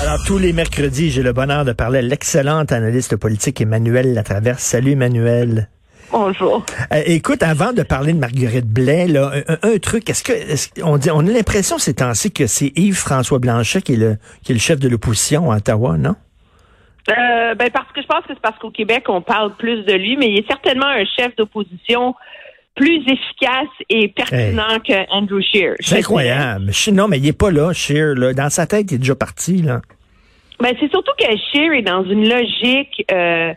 Alors, tous les mercredis, j'ai le bonheur de parler à l'excellente analyste politique Emmanuel Latraverse. Salut, Emmanuel. Bonjour. Euh, écoute, avant de parler de Marguerite Blais, là, un, un truc, est-ce que est on dit on a l'impression ces temps-ci que c'est Yves-François Blanchet qui est le qui est le chef de l'opposition à Ottawa, non? Euh, ben parce que je pense que c'est parce qu'au Québec, on parle plus de lui, mais il est certainement un chef d'opposition plus efficace et pertinent que Andrew Scheer. C'est incroyable. Non, mais il est pas là, Scheer. Là. Dans sa tête, il est déjà parti. là. Ben, c'est surtout que Scheer est dans une logique euh,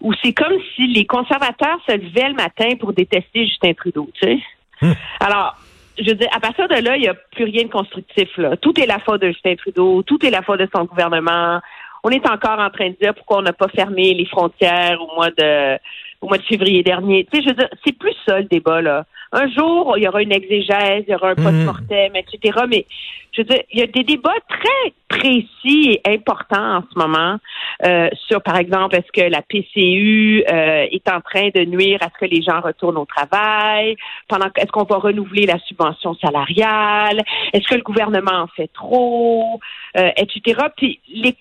où c'est comme si les conservateurs se levaient le matin pour détester Justin Trudeau, tu sais. Hum. Alors, je veux dire, à partir de là, il n'y a plus rien de constructif. Là. Tout est la faute de Justin Trudeau, tout est la faute de son gouvernement. On est encore en train de dire pourquoi on n'a pas fermé les frontières au mois de au mois de février dernier. Tu sais, je veux dire, c'est plus ça le débat là. Un jour, il y aura une exégèse, il y aura un post-mortem, etc. Mais je veux dire, il y a des débats très précis et importants en ce moment euh, sur, par exemple, est-ce que la PCU euh, est en train de nuire à ce que les gens retournent au travail? Pendant est-ce qu'on va renouveler la subvention salariale? Est-ce que le gouvernement en fait trop? Euh, etc. Puis les,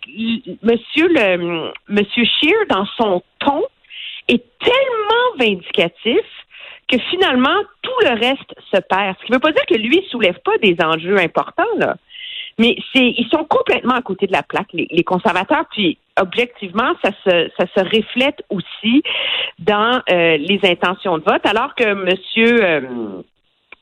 Monsieur le Monsieur Scheer, dans son ton, est tellement vindicatif que finalement, tout le reste se perd. Ce qui ne veut pas dire que lui ne soulève pas des enjeux importants, là. Mais c'est, ils sont complètement à côté de la plaque, les, les conservateurs. Puis, objectivement, ça se, ça se reflète aussi dans euh, les intentions de vote, alors que Monsieur euh,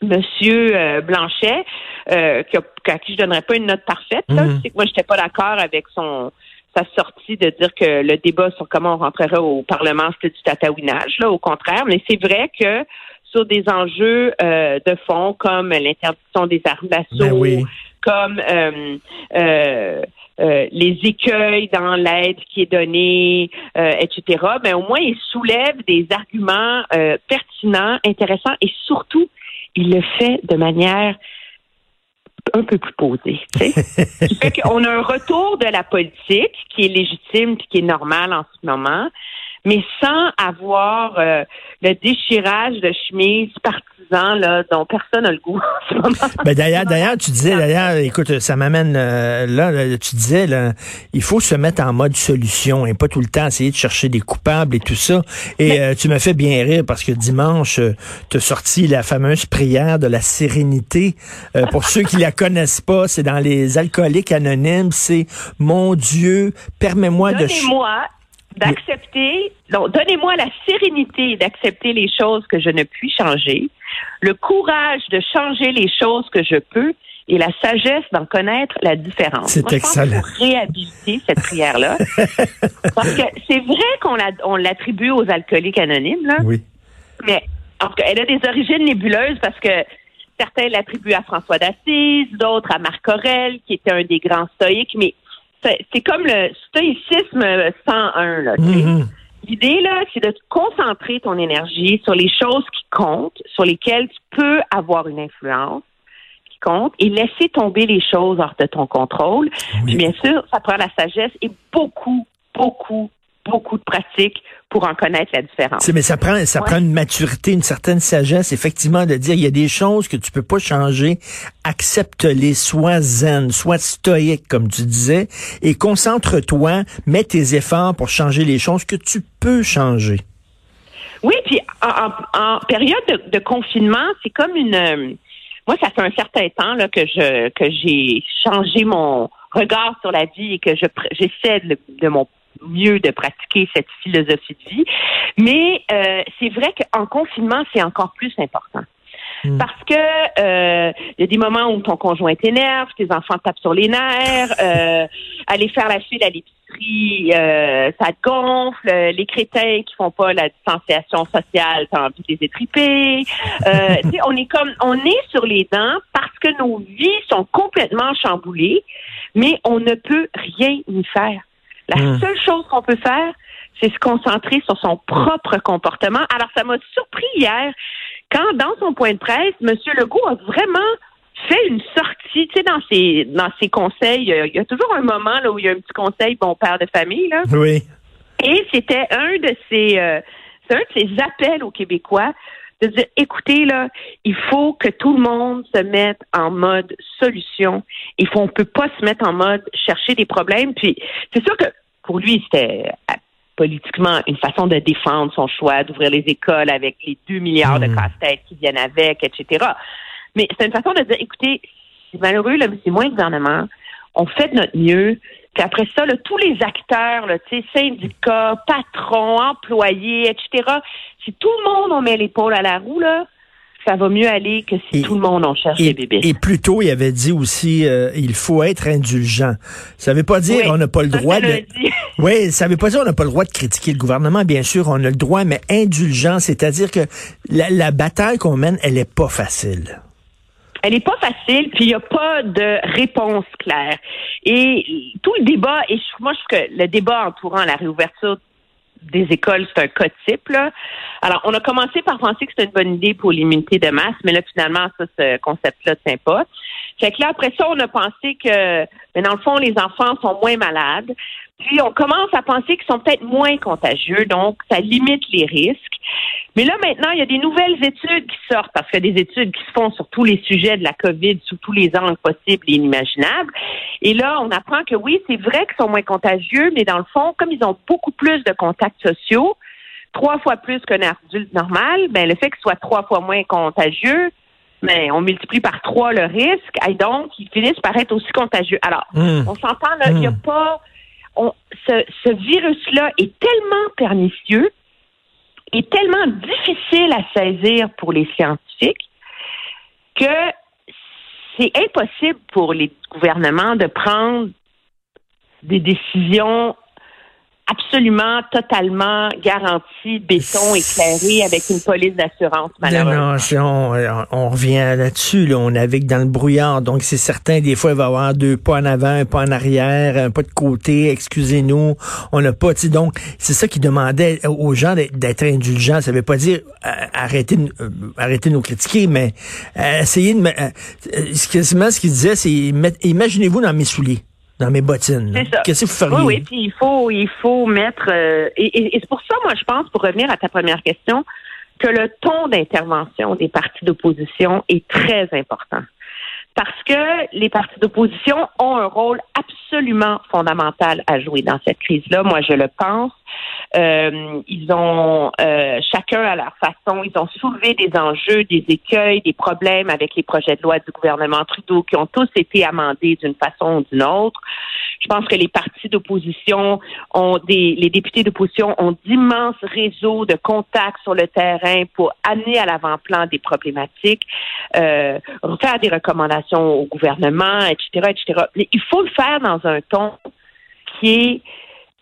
Monsieur euh, Blanchet, euh, qui a, à qui je donnerais pas une note parfaite, là, Mhm. c'est que moi j'étais pas d'accord avec son sa sortie de dire que le débat sur comment on rentrerait au Parlement, c'était du tatouinage, là, au contraire. Mais c'est vrai que sur des enjeux euh, de fond comme l'interdiction des armes d'assaut, Ben oui. comme euh, euh, euh, les écueils dans l'aide qui est donnée, euh, etc. Ben au moins il soulève des arguments euh, pertinents, intéressants et surtout il le fait de manière un peu plus qui fait qu'on a un retour de la politique qui est légitime puis qui est normal en ce moment, mais sans avoir euh, le déchirage de chemise partisan là, dont personne n'a le goût en ce moment. Ben d'ailleurs, d'ailleurs, tu disais, d'ailleurs, écoute, ça m'amène euh, là, là, tu disais, là, il faut se mettre en mode solution et pas tout le temps essayer de chercher des coupables et tout ça. Et euh, tu me fais bien rire parce que dimanche, tu as sorti la fameuse prière de la sérénité. Euh, pour ceux qui la connaissent pas, c'est dans les alcooliques anonymes, c'est mon Dieu, permets-moi de Donnez-moi d'accepter, non, donnez-moi la sérénité d'accepter les choses que je ne puis changer, le courage de changer les choses que je peux et la sagesse d'en connaître la différence. C'est excellent. faut réhabiliter cette prière-là. Parce que c'est vrai qu'on la- on l'attribue aux alcooliques anonymes, là. Oui. Mais elle a des origines nébuleuses parce que certains l'attribuent à François d'Assise, d'autres à Marc Aurèle, qui était un des grands stoïques. Mais c'est comme le stoïcisme 101. Là. Mhm. L'idée, là, c'est de te concentrer ton énergie sur les choses qui comptent, sur lesquelles tu peux avoir une influence qui compte, et laisser tomber les choses hors de ton contrôle. Puis bien sûr, ça prend la sagesse et beaucoup, beaucoup, beaucoup de pratique pour en connaître la différence. Mais ça prend, ça Ouais. prend une maturité, une certaine sagesse, effectivement, de dire il y a des choses que tu peux pas changer, accepte-les, sois zen, sois stoïque, comme tu disais, et concentre-toi, mets tes efforts pour changer les choses que tu peux changer. Oui, puis en, en- en période de, de confinement, c'est comme une. euh, moi, ça fait un certain temps là, que je que j'ai changé mon regard sur la vie et que je j'essaie de, de mon mieux de pratiquer cette philosophie de vie. Mais euh, c'est vrai qu'en confinement, c'est encore plus important. Mm. Parce que euh, il y a des moments où ton conjoint t'énerve, tes enfants tapent sur les nerfs, euh, aller faire la file à l'épicerie, euh, ça te gonfle, euh, les crétins qui font pas la distanciation sociale, t'as envie de les étriper. Euh, tu sais, on est comme on est sur les dents parce que nos vies sont complètement chamboulées, mais on ne peut rien y faire. La Mm. seule chose qu'on peut faire, c'est se concentrer sur son propre comportement. Alors, ça m'a surpris hier quand, dans son point de presse, M. Legault a vraiment fait une sortie, tu sais, dans ses, dans ses conseils. euh, Il y a toujours un moment là, où il y a un petit conseil bon père de famille, là. Oui. Et c'était un de ses, euh, c'est un de ses appels aux Québécois de dire, écoutez, là, il faut que tout le monde se mette en mode solution. Il faut, on peut pas se mettre en mode chercher des problèmes. Puis, c'est sûr que pour lui, c'était euh, politiquement une façon de défendre son choix d'ouvrir les écoles avec les 2 milliards de hmm. casse-tête qui viennent avec, etc. Mais c'est une façon de dire, écoutez, c'est malheureux, là, mais c'est moins le gouvernement. On fait de notre mieux. Puis après ça, là, tous les acteurs, là, syndicats, patrons, employés, etc., si tout le monde on met l'épaule à la roue, là, ça va mieux aller que si tout le monde en cherche des bébés. Et plus tôt, il avait dit aussi, euh, il faut être indulgent. Ça veut pas dire qu'on n'a pas le droit de. oui, ça veut pas dire qu'on n'a pas le droit de critiquer le gouvernement. Bien sûr, on a le droit, mais indulgent, c'est-à-dire que la, la bataille qu'on mène, elle est pas facile elle n'est pas facile, puis il n'y a pas de réponse claire. Et tout le débat, et moi je trouve que le débat entourant la réouverture des écoles, c'est un cas type. Là. Alors, on a commencé par penser que c'était une bonne idée pour l'immunité de masse, mais là, finalement, ça, ce concept-là ne tient pas. Fait que là, après ça, on a pensé que, mais dans le fond, les enfants sont moins malades. Puis, on commence à penser qu'ils sont peut-être moins contagieux, donc ça limite les risques. Mais là, maintenant, il y a des nouvelles études qui sortent, parce qu'il y a des études qui se font sur tous les sujets de la COVID, sous tous les angles possibles et inimaginables. Et là, on apprend que oui, c'est vrai qu'ils sont moins contagieux, mais dans le fond, comme ils ont beaucoup plus de contacts sociaux, trois fois plus qu'un adulte normal, ben le fait qu'ils soient trois fois moins contagieux, mais ben, on multiplie par trois le risque, et donc ils finissent par être aussi contagieux. Alors, mmh. on s'entend là, il n'y a mmh. pas, ce, ce virus-là est tellement pernicieux est tellement difficile à saisir pour les scientifiques que c'est impossible pour les gouvernements de prendre des décisions absolument, totalement garanti, béton, éclairé, avec une police d'assurance, malheureusement. Non, on, revient là-dessus. Là, on navigue dans le brouillard. Donc, c'est certain, des fois, il va y avoir deux pas en avant, un pas en arrière, un pas de côté. Excusez-nous, on n'a pas... Donc, c'est ça qui demandait aux gens d'être indulgents. Ça veut pas dire euh, arrêter, euh, arrêter de nous critiquer, mais euh, essayer de... quasiment ce qu'il disait, c'est imaginez-vous dans mes souliers dans mes bottines. Qu'est-ce que vous feriez? Oui, oui, puis il faut, il faut mettre... Euh, et, et c'est pour ça, moi, je pense, pour revenir à ta première question, que le ton d'intervention des partis d'opposition est très important. Parce que les partis d'opposition ont un rôle absolument fondamental à jouer dans cette crise-là. Moi, je le pense. Euh, ils ont euh, chacun à leur façon, ils ont soulevé des enjeux, des écueils, des problèmes avec les projets de loi du gouvernement Trudeau qui ont tous été amendés d'une façon ou d'une autre. Je pense que les partis d'opposition ont des, les députés d'opposition ont d'immenses réseaux de contacts sur le terrain pour amener à l'avant-plan des problématiques, euh, faire des recommandations au gouvernement, etc., etc. Il faut le faire dans un ton qui est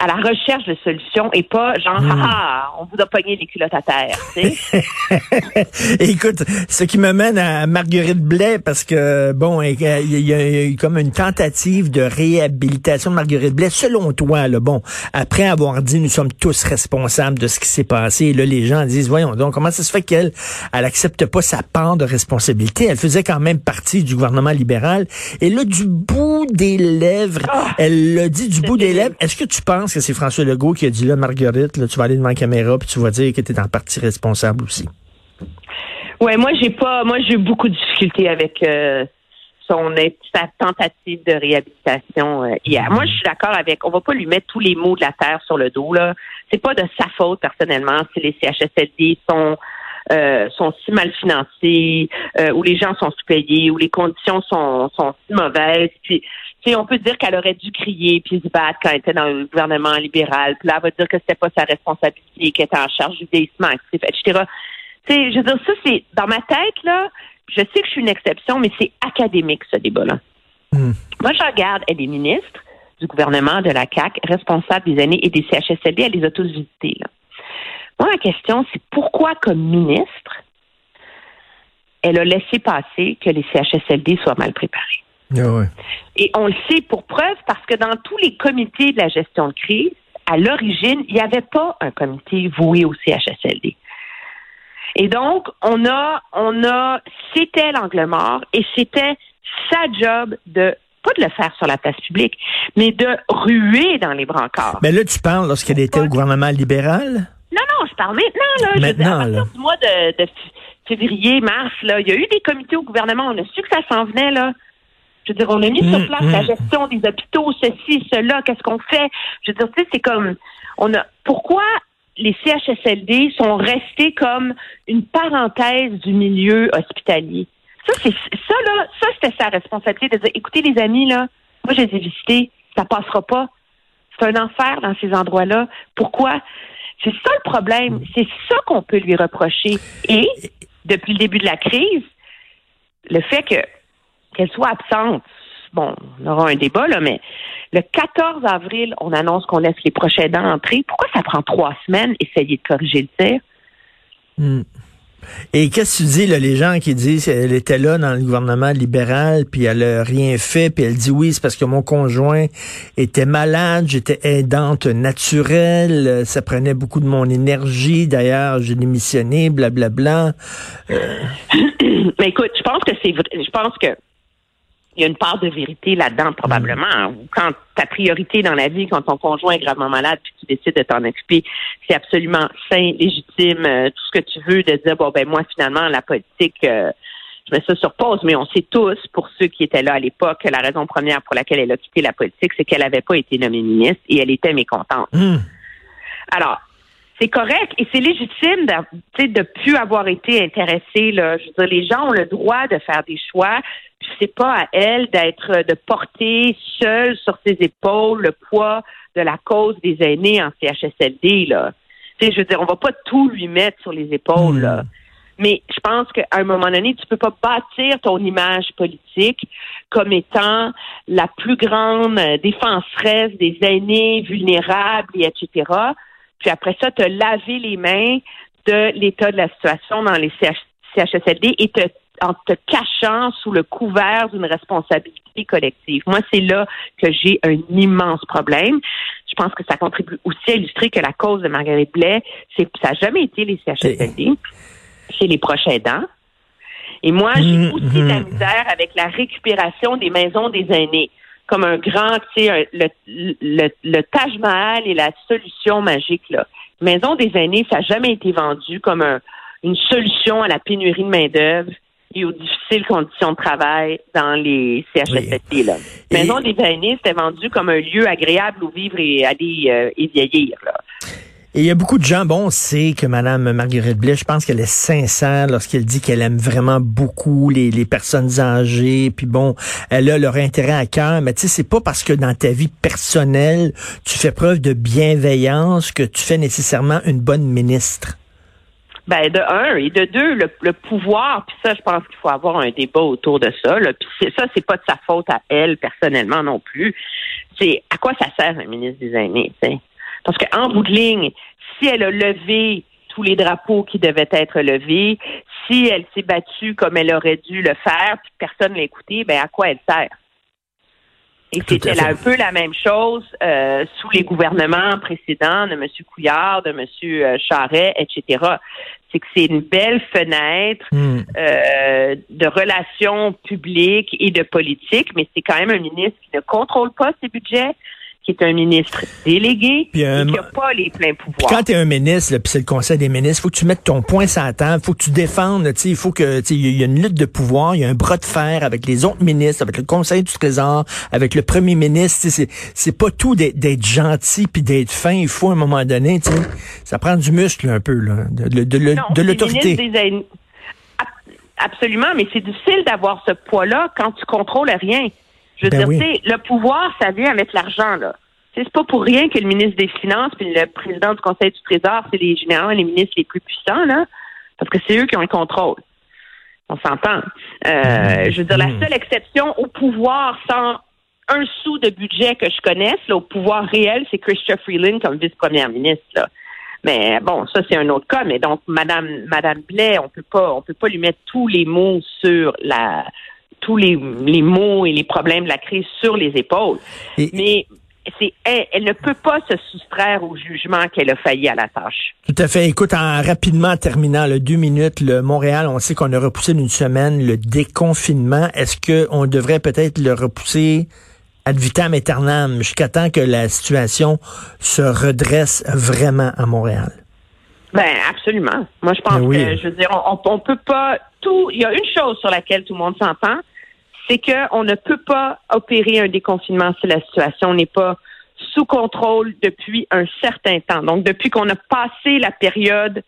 à la recherche de solutions et pas genre, ah, on vous a pogné les culottes à terre. Écoute, ce qui me mène à Marguerite Blais, parce que, bon, il y, a, eu comme une tentative de réhabilitation de Marguerite Blais. Selon toi, là, bon, après avoir dit nous sommes tous responsables de ce qui s'est passé, là, les gens disent, voyons donc, comment ça se fait qu'elle, elle accepte pas sa part de responsabilité? Elle faisait quand même partie du gouvernement libéral. Et là, du bout des lèvres, ah! elle le dit du bout des lèvres. Est-ce que tu penses que c'est François Legault qui a dit là, Marguerite, tu vas aller devant la caméra puis tu vas dire que tu es en partie responsable aussi. Ouais, moi j'ai pas, moi j'ai eu beaucoup de difficultés avec euh, son sa tentative de réhabilitation euh, hier. Moi, je suis d'accord avec. On va pas lui mettre tous les mots de la terre sur le dos là. C'est pas de sa faute personnellement si les CHSLD sont euh, sont si mal financés, euh, où les gens sont sous-payés, où les conditions sont, sont si mauvaises. Puis, on peut dire qu'elle aurait dû crier puis se battre quand elle était dans le gouvernement libéral. Puis là, elle va dire que c'était pas sa responsabilité, qu'elle était en charge du vieillissement actif, etc. Tu sais, je veux dire, ça, c'est dans ma tête, là, je sais que je suis une exception, mais c'est académique, ce débat-là. Hmm. Moi, je regarde, elle est ministre du gouvernement de la CAC, responsable des années et des CHSLD, elle les a tous visités. Là. Moi, la question, c'est pourquoi, comme ministre, elle a laissé passer que les CHSLD soient mal préparés? Ah Et on le sait pour preuve parce que dans tous les comités de la gestion de crise, à l'origine, il n'y avait pas un comité voué au CHSLD. Et donc, on a, on a, c'était l'angle mort et c'était sa job de pas de le faire sur la place publique, mais de ruer dans les brancards. Mais là, tu parles lorsqu'elle était au gouvernement libéral? Non, non, je parle maintenant, là. Maintenant, je à partir du mois de, février, mars, là, il y a eu des comités au gouvernement. On a su que ça s'en venait, là. Je veux dire, on a mis sur Mm, place la mm. gestion des hôpitaux, ceci, cela, qu'est-ce qu'on fait? Je veux dire, tu sais, c'est comme, on a, pourquoi les CHSLD sont restés comme une parenthèse du milieu hospitalier? Ça, c'est, ça, là, ça, c'était sa responsabilité de dire, écoutez, les amis, là, moi, je les ai visités, ça passera pas. C'est un enfer dans ces endroits-là. Pourquoi? C'est ça le problème. C'est ça qu'on peut lui reprocher. Et, depuis le début de la crise, le fait que qu'elle soit absente, bon, on aura un débat, là, mais le 14 avril, on annonce qu'on laisse les prochains dents entrer. Pourquoi ça prend trois semaines, essayer de corriger le tir? Hmm. Et qu'est-ce que tu dis, là, les gens qui disent qu'elle était là dans le gouvernement libéral, puis elle a rien fait, puis elle dit oui, c'est parce que mon conjoint était malade, j'étais aidante naturelle, euh, ça prenait beaucoup de mon énergie, d'ailleurs, j'ai démissionné, blablabla. Mais écoute, je pense que c'est vrai. Je pense que il y a une part de vérité là-dedans, probablement. Quand ta priorité dans la vie, quand ton conjoint est gravement malade, puis tu décides de t'en occuper, c'est absolument sain, légitime, euh, tout ce que tu veux, de dire bon ben moi finalement la politique, euh, je mets ça sur pause. Mais on sait tous, pour ceux qui étaient là à l'époque, que la raison première pour laquelle elle a quitté la politique, c'est qu'elle n'avait pas été nommée ministre et elle était mécontente. Hmm. Alors, c'est correct et c'est légitime de, de plus avoir été intéressé. Là. Je veux dire, les gens ont le droit de faire des choix. Puis c'est pas à elle d'être, de porter seule sur ses épaules le poids de la cause des aînés en CHSLD. Là. Tu sais, je veux dire, on va pas tout lui mettre sur les épaules. Hmm. Là. Mais je pense qu'à un moment donné, tu peux pas bâtir ton image politique comme étant la plus grande euh, défenseresse des aînés vulnérables, et etc. Puis après ça, te laver les mains de l'état de la situation dans les CH CHSLD et te, en te cachant sous le couvert d'une responsabilité collective. Moi, c'est là que j'ai un immense problème. Je pense que ça contribue aussi à illustrer que la cause de Marguerite Blais, c'est ça n'a jamais été les CHSLD, c'est les proches aidants. Et moi, j'ai Mhm, aussi de la misère avec la récupération des maisons des aînés comme un grand, tu sais, le, le, le Taj Mahal est la solution magique, là. Maison des aînés, ça n'a jamais été vendu comme un- une solution à la pénurie de main-d'œuvre et aux difficiles conditions de travail dans les CHSLD, là. Et- Maison des aînés, c'était vendu comme un lieu agréable où vivre et aller euh, et vieillir, là. Et il y a beaucoup de gens, bon, on sait que Mme Marguerite Blais, je pense qu'elle est sincère lorsqu'elle dit qu'elle aime vraiment beaucoup les, les personnes âgées, puis bon, elle a leur intérêt à cœur, mais tu sais, c'est pas parce que dans ta vie personnelle, tu fais preuve de bienveillance que tu fais nécessairement une bonne ministre. Ben de un et de deux le, le pouvoir puis ça je pense qu'il faut avoir un débat autour de ça là puis ça c'est pas de sa faute à elle personnellement non plus c'est à quoi ça sert un ministre des aînés tu sais? Parce qu'en bout de ligne si elle a levé tous les drapeaux qui devaient être levés si elle s'est battue comme elle aurait dû le faire puis personne l'a écouté ben à quoi elle sert? Et c'était un peu la même chose euh, sous les gouvernements précédents de M. Couillard, de M. Charret, etc. C'est que c'est une belle fenêtre Hmm. euh, de relations publiques et de politique, mais c'est quand même un ministre qui ne contrôle pas ses budgets, qui est un ministre délégué Puis, euh, et qui n'a pas les pleins pouvoirs. quand tu es un ministre, puis c'est le conseil des ministres, faut que tu mettes ton point sur la table, faut que tu défendes, tu sais, il faut que tu sais, il y a une lutte de pouvoir, il y a un bras de fer avec les autres ministres, avec le conseil du trésor, avec le premier ministre, c'est c'est pas tout d'être gentil puis d'être fin, il faut à un moment donné, tu sais, ça prend du muscle un peu là, de, de, de, de- Non, de les l'autorité. Absolument, mais c'est difficile d'avoir ce poids-là quand tu contrôles rien. Je veux Ben dire, oui. tu sais, le pouvoir, ça vient avec l'argent, là. C'est pas pour rien que le ministre des Finances puis le président du Conseil du Trésor, c'est les généralement les ministres les plus puissants, là, parce que c'est eux qui ont le contrôle. On s'entend. Euh, je veux dire, la seule exception au pouvoir sans un sou de budget que je connaisse, là, au pouvoir réel, c'est Christopher Freeland comme vice-première ministre. Là. Mais bon, ça c'est un autre cas. Mais donc, Madame Madame Blais, on peut pas, on peut pas lui mettre tous les mots sur la, tous les, les mots et les problèmes de la crise sur les épaules. Et- Mais c'est, elle, elle ne peut pas se soustraire au jugement qu'elle a failli à la tâche. Tout à fait. Écoute, en rapidement en terminant, le deux minutes, le Montréal, on sait qu'on a repoussé d'une semaine le déconfinement. Est-ce qu'on devrait peut-être le repousser ad vitam aeternam jusqu'à temps que la situation se redresse vraiment à Montréal? Ben absolument. Moi, je pense Ben oui. que, je veux dire, on, on peut pas tout. Il y a une chose sur laquelle tout le monde s'entend, c'est que on ne peut pas opérer un déconfinement si la situation n'est pas sous contrôle depuis un certain temps. Donc, depuis qu'on a passé la période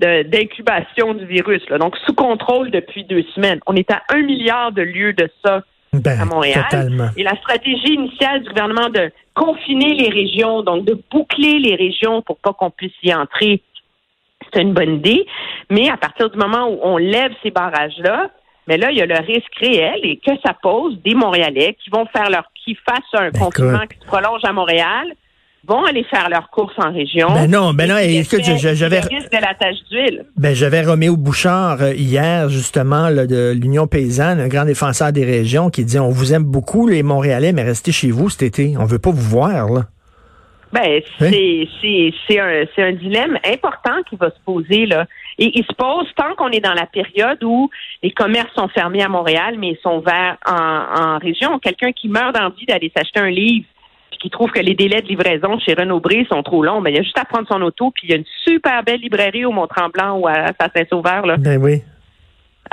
de- d'incubation du virus, là. donc sous contrôle depuis deux semaines. On est à un milliard de lieux de ça Ben, à Montréal. totalement. Et la stratégie initiale du gouvernement de confiner les régions, donc de boucler les régions pour pas qu'on puisse y entrer, c'est une bonne idée. Mais à partir du moment où on lève ces barrages-là, mais là, il y a le risque réel et que ça pose des Montréalais qui vont faire leur, qui fassent un Ben, confinement écoute. qui se prolonge à Montréal, vont aller faire leurs courses en région. Ben non, ben non, écoute, je- j'avais- Le risque de la tache d'huile. Ben, j'avais Roméo Bouchard euh, hier, justement, là, de l'Union paysanne, un grand défenseur des régions, qui dit On vous aime beaucoup, les Montréalais, mais restez chez vous cet été. On veut pas vous voir, là. Ben, Hein? c'est c'est c'est un c'est un dilemme important qui va se poser là. Et il se pose tant qu'on est dans la période où les commerces sont fermés à Montréal, mais ils sont ouverts en, en région. Quelqu'un qui meurt d'envie d'aller s'acheter un livre puis qui trouve que les délais de livraison chez Renaud Bré sont trop longs, ben il y a juste à prendre son auto puis il y a une super belle librairie au Mont-Tremblant ou à, à Saint-Sauveur là. Ben oui.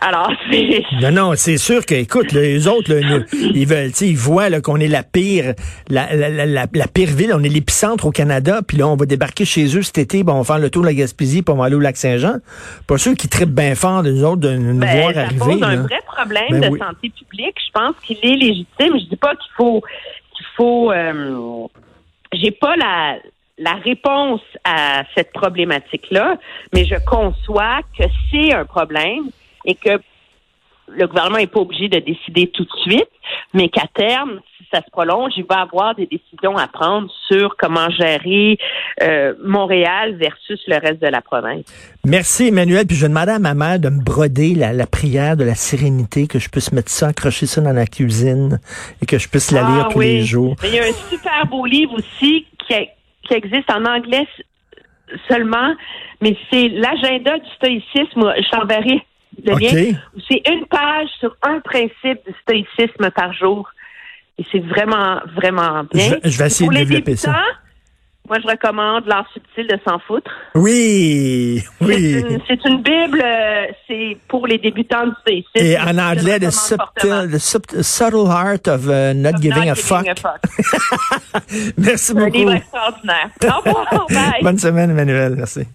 Alors c'est Non, non, c'est sûr que, écoute, les autres, là, ils veulent, ils voient là, qu'on est la pire, la, la, la, la- la pire ville, on est l'épicentre au Canada, puis là, on va débarquer chez eux cet été, puis on va faire le tour de la Gaspésie, puis on va aller au lac Saint-Jean. Pas sûr qu'ils trippent bien fort de nous autres de nous Ben, voir ça arriver. pose un vrai problème Ben de oui. santé publique. Je pense qu'il est légitime. Je dis pas qu'il faut qu'il faut euh, j'ai pas la la réponse à cette problématique-là, mais je conçois que c'est un problème et que le gouvernement n'est pas obligé de décider tout de suite, mais qu'à terme, si ça se prolonge, il va avoir des décisions à prendre sur comment gérer euh, Montréal versus le reste de la province. Merci, Emmanuel. Puis je vais demander à ma mère de me broder la, la prière de la sérénité, que je puisse mettre ça, accrocher ça dans la cuisine et que je puisse la lire Ah tous oui. les jours. Mais il y a un super beau livre aussi qui, a- qui existe en anglais seulement, mais c'est l'agenda du stoïcisme. Je t'enverrai C'est une page sur un principe du stoïcisme par jour. Et c'est vraiment, vraiment bien. Je vais- je vais essayer Pour de développer ça. Moi, je recommande L'art subtil de s'en foutre. Oui, C'est oui. une, c'est une Bible, euh, c'est pour les débutants du stoïcisme. Et en anglais, le the subtle, the sub- subtle art of uh, not Of giving not a fuck. fuck. Merci Un livre beaucoup. extraordinaire. Au revoir. Bye. Bonne semaine, Emmanuel. Merci.